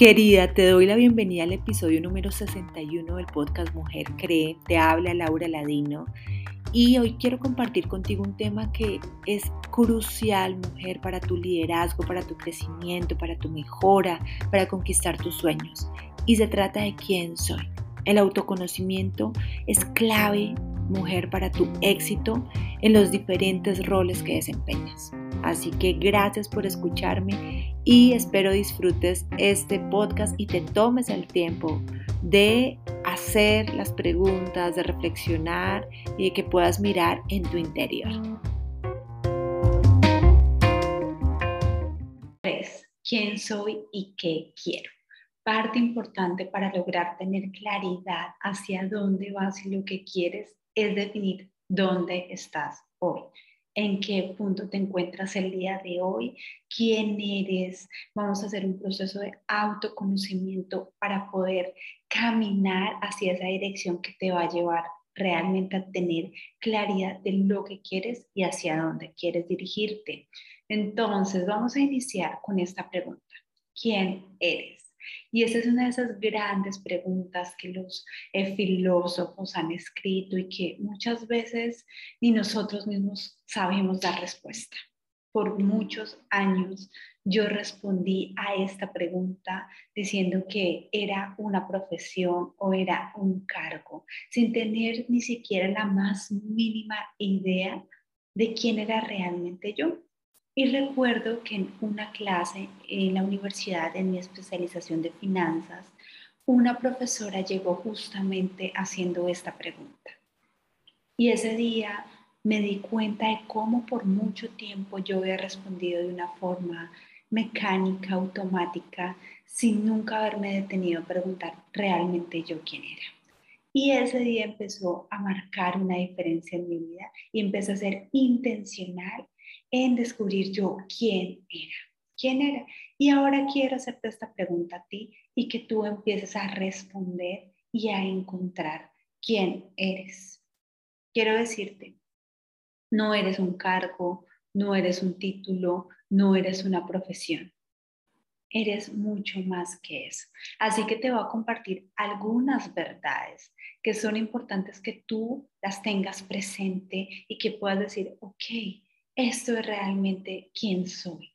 Querida, te doy la bienvenida al episodio número 61 del podcast Mujer Cree. Te habla Laura Ladino y hoy quiero compartir contigo un tema que es crucial, mujer, para tu liderazgo, para tu crecimiento, para tu mejora, para conquistar tus sueños. Y se trata de quién soy. El autoconocimiento es clave, mujer, para tu éxito en los diferentes roles que desempeñas. Así que gracias por escucharme y espero disfrutes este podcast y te tomes el tiempo de hacer las preguntas, de reflexionar y de que puedas mirar en tu interior. ¿Quién soy y qué quiero? Parte importante para lograr tener claridad hacia dónde vas y lo que quieres es definir dónde estás hoy en qué punto te encuentras el día de hoy, quién eres. Vamos a hacer un proceso de autoconocimiento para poder caminar hacia esa dirección que te va a llevar realmente a tener claridad de lo que quieres y hacia dónde quieres dirigirte. Entonces, vamos a iniciar con esta pregunta. ¿Quién eres? Y esa es una de esas grandes preguntas que los eh, filósofos han escrito y que muchas veces ni nosotros mismos sabemos dar respuesta. Por muchos años yo respondí a esta pregunta diciendo que era una profesión o era un cargo, sin tener ni siquiera la más mínima idea de quién era realmente yo. Y recuerdo que en una clase en la universidad, en mi especialización de finanzas, una profesora llegó justamente haciendo esta pregunta. Y ese día me di cuenta de cómo por mucho tiempo yo había respondido de una forma mecánica, automática, sin nunca haberme detenido a preguntar realmente yo quién era. Y ese día empezó a marcar una diferencia en mi vida y empecé a ser intencional en descubrir yo quién era, quién era. Y ahora quiero hacerte esta pregunta a ti y que tú empieces a responder y a encontrar quién eres. Quiero decirte, no eres un cargo, no eres un título, no eres una profesión. Eres mucho más que eso. Así que te voy a compartir algunas verdades que son importantes que tú las tengas presente y que puedas decir, ok, esto es realmente quién soy.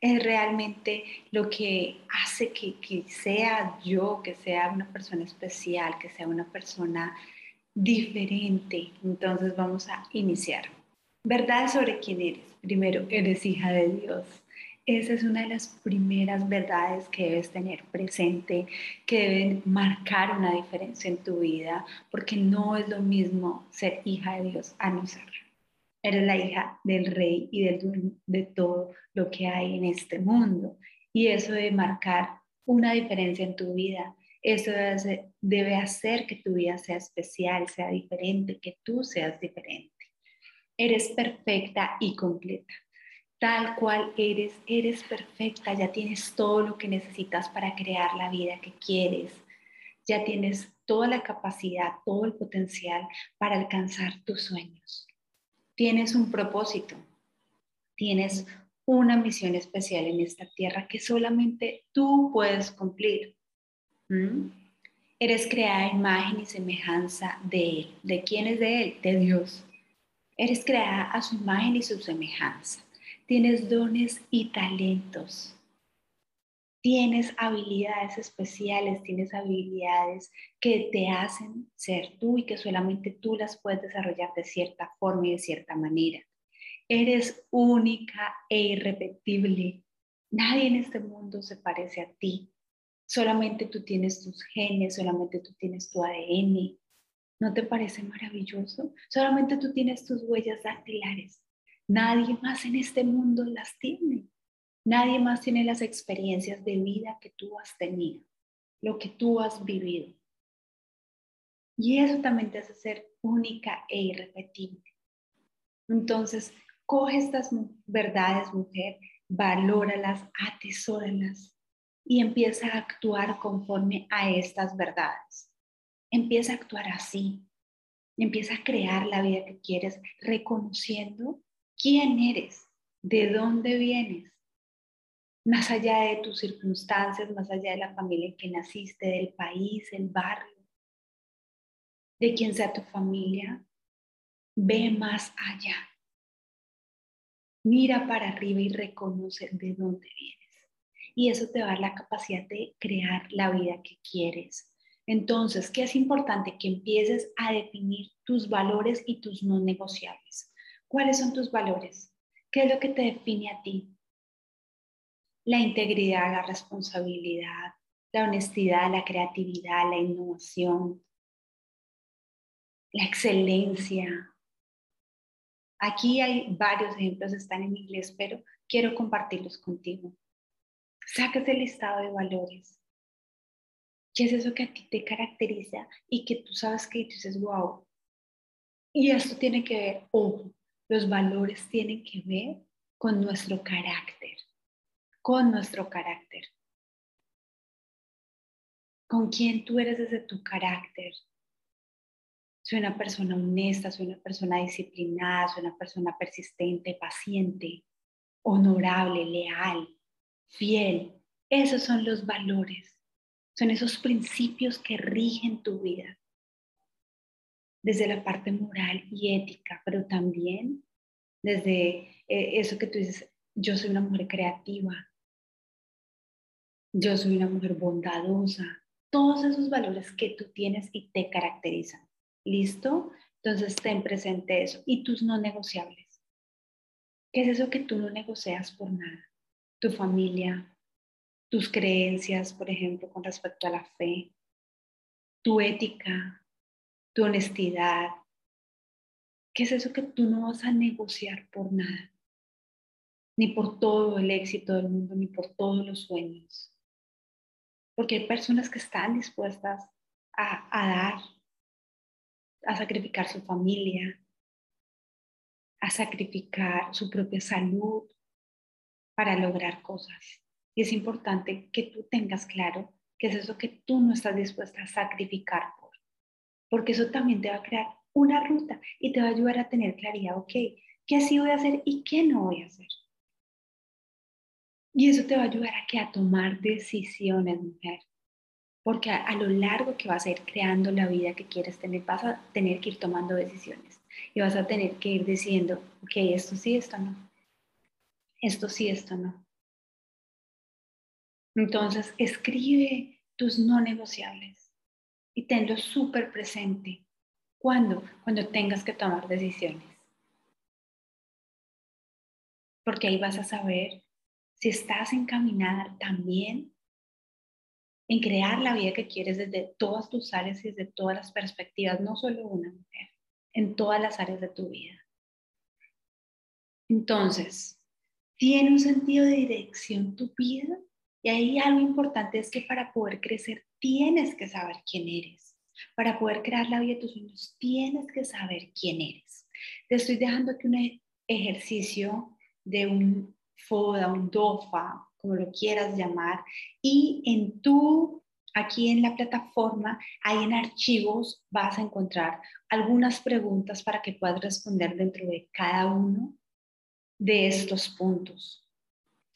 Es realmente lo que hace que, que sea yo, que sea una persona especial, que sea una persona diferente. Entonces vamos a iniciar. Verdad sobre quién eres. Primero, eres hija de Dios. Esa es una de las primeras verdades que debes tener presente, que deben marcar una diferencia en tu vida, porque no es lo mismo ser hija de Dios a no serlo. Eres la hija del rey y de todo lo que hay en este mundo. Y eso debe marcar una diferencia en tu vida. Eso debe hacer que tu vida sea especial, sea diferente, que tú seas diferente. Eres perfecta y completa. Tal cual eres, eres perfecta. Ya tienes todo lo que necesitas para crear la vida que quieres. Ya tienes toda la capacidad, todo el potencial para alcanzar tus sueños tienes un propósito, tienes una misión especial en esta tierra que solamente tú puedes cumplir. ¿Mm? Eres creada imagen y semejanza de Él. ¿De quién es de Él? De Dios. Eres creada a su imagen y su semejanza. Tienes dones y talentos tienes habilidades especiales, tienes habilidades que te hacen ser tú y que solamente tú las puedes desarrollar de cierta forma y de cierta manera. Eres única e irrepetible. Nadie en este mundo se parece a ti. Solamente tú tienes tus genes, solamente tú tienes tu ADN. ¿No te parece maravilloso? Solamente tú tienes tus huellas dactilares. Nadie más en este mundo las tiene. Nadie más tiene las experiencias de vida que tú has tenido, lo que tú has vivido. Y eso también te hace ser única e irrepetible. Entonces, coge estas verdades, mujer, valóralas, atesóralas y empieza a actuar conforme a estas verdades. Empieza a actuar así. Empieza a crear la vida que quieres, reconociendo quién eres, de dónde vienes, más allá de tus circunstancias, más allá de la familia en que naciste, del país, el barrio, de quien sea tu familia, ve más allá. Mira para arriba y reconoce de dónde vienes. Y eso te va a dar la capacidad de crear la vida que quieres. Entonces, ¿qué es importante? Que empieces a definir tus valores y tus no negociables. ¿Cuáles son tus valores? ¿Qué es lo que te define a ti? La integridad, la responsabilidad, la honestidad, la creatividad, la innovación, la excelencia. Aquí hay varios ejemplos, están en inglés, pero quiero compartirlos contigo. Saques el listado de valores. ¿Qué es eso que a ti te caracteriza y que tú sabes que dices, wow? Y esto tiene que ver, ojo, los valores tienen que ver con nuestro carácter, con nuestro carácter. Con quién tú eres desde tu carácter. Soy una persona honesta, soy una persona disciplinada, soy una persona persistente, paciente, honorable, leal, fiel. Esos son los valores. Son esos principios que rigen tu vida desde la parte moral y ética, pero también desde eh, eso que tú dices, yo soy una mujer creativa, yo soy una mujer bondadosa, todos esos valores que tú tienes y te caracterizan. ¿Listo? Entonces ten presente eso y tus no negociables. ¿Qué es eso que tú no negocias por nada? Tu familia, tus creencias, por ejemplo, con respecto a la fe, tu ética, tu honestidad. ¿Qué es eso que tú no vas a negociar por nada? Ni por todo el éxito del mundo, ni por todos los sueños. Porque hay personas que están dispuestas a, a dar, a sacrificar su familia, a sacrificar su propia salud para lograr cosas. Y es importante que tú tengas claro qué es eso que tú no estás dispuesta a sacrificar porque eso también te va a crear una ruta y te va a ayudar a tener claridad, ok, qué sí voy a hacer y qué no voy a hacer. Y eso te va a ayudar a que a tomar decisiones, mujer. Porque a, lo largo que vas a ir creando la vida que quieres tener, vas a tener que ir tomando decisiones. Y vas a tener que ir diciendo, ok, esto sí, esto no. Esto sí, esto no. Entonces, escribe tus no negociables y tenlo súper presente. ¿Cuándo? Cuando tengas que tomar decisiones. Porque ahí vas a saber si estás encaminada también en crear la vida que quieres desde todas tus áreas y desde todas las perspectivas, no solo una mujer, en todas las áreas de tu vida. Entonces, ¿tiene un sentido de dirección tu vida? Y ahí algo importante es que para poder crecer tienes que saber quién eres. Para poder crear la vida de tus sueños tienes que saber quién eres. Te estoy dejando aquí un ejercicio de un FODA, un DOFA, como lo quieras llamar, y en tu, aquí en la plataforma, ahí en archivos vas a encontrar algunas preguntas para que puedas responder dentro de cada uno de estos puntos.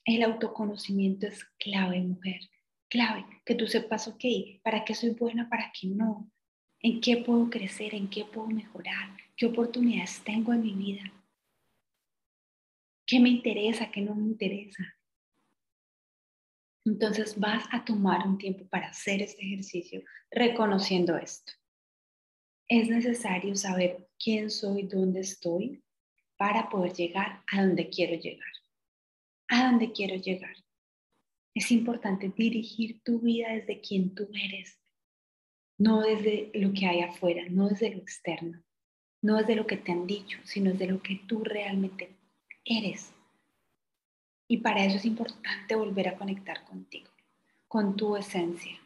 El autoconocimiento es clave, mujer, clave, que tú sepas, ok, ¿para qué soy buena, para qué no? ¿En qué puedo crecer? ¿En qué puedo mejorar? ¿Qué oportunidades tengo en mi vida? ¿Qué me interesa? ¿Qué no me interesa? Entonces vas a tomar un tiempo para hacer este ejercicio reconociendo esto. Es necesario saber quién soy, dónde estoy, para poder llegar a donde quiero llegar a dónde quiero llegar. Es importante dirigir tu vida desde quien tú eres, no desde lo que hay afuera, no desde lo externo, no desde lo que te han dicho, sino desde lo que tú realmente eres. Y para eso es importante volver a conectar contigo, con tu esencia,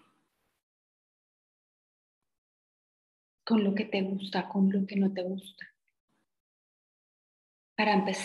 con lo que te gusta, con lo que no te gusta. Para empezar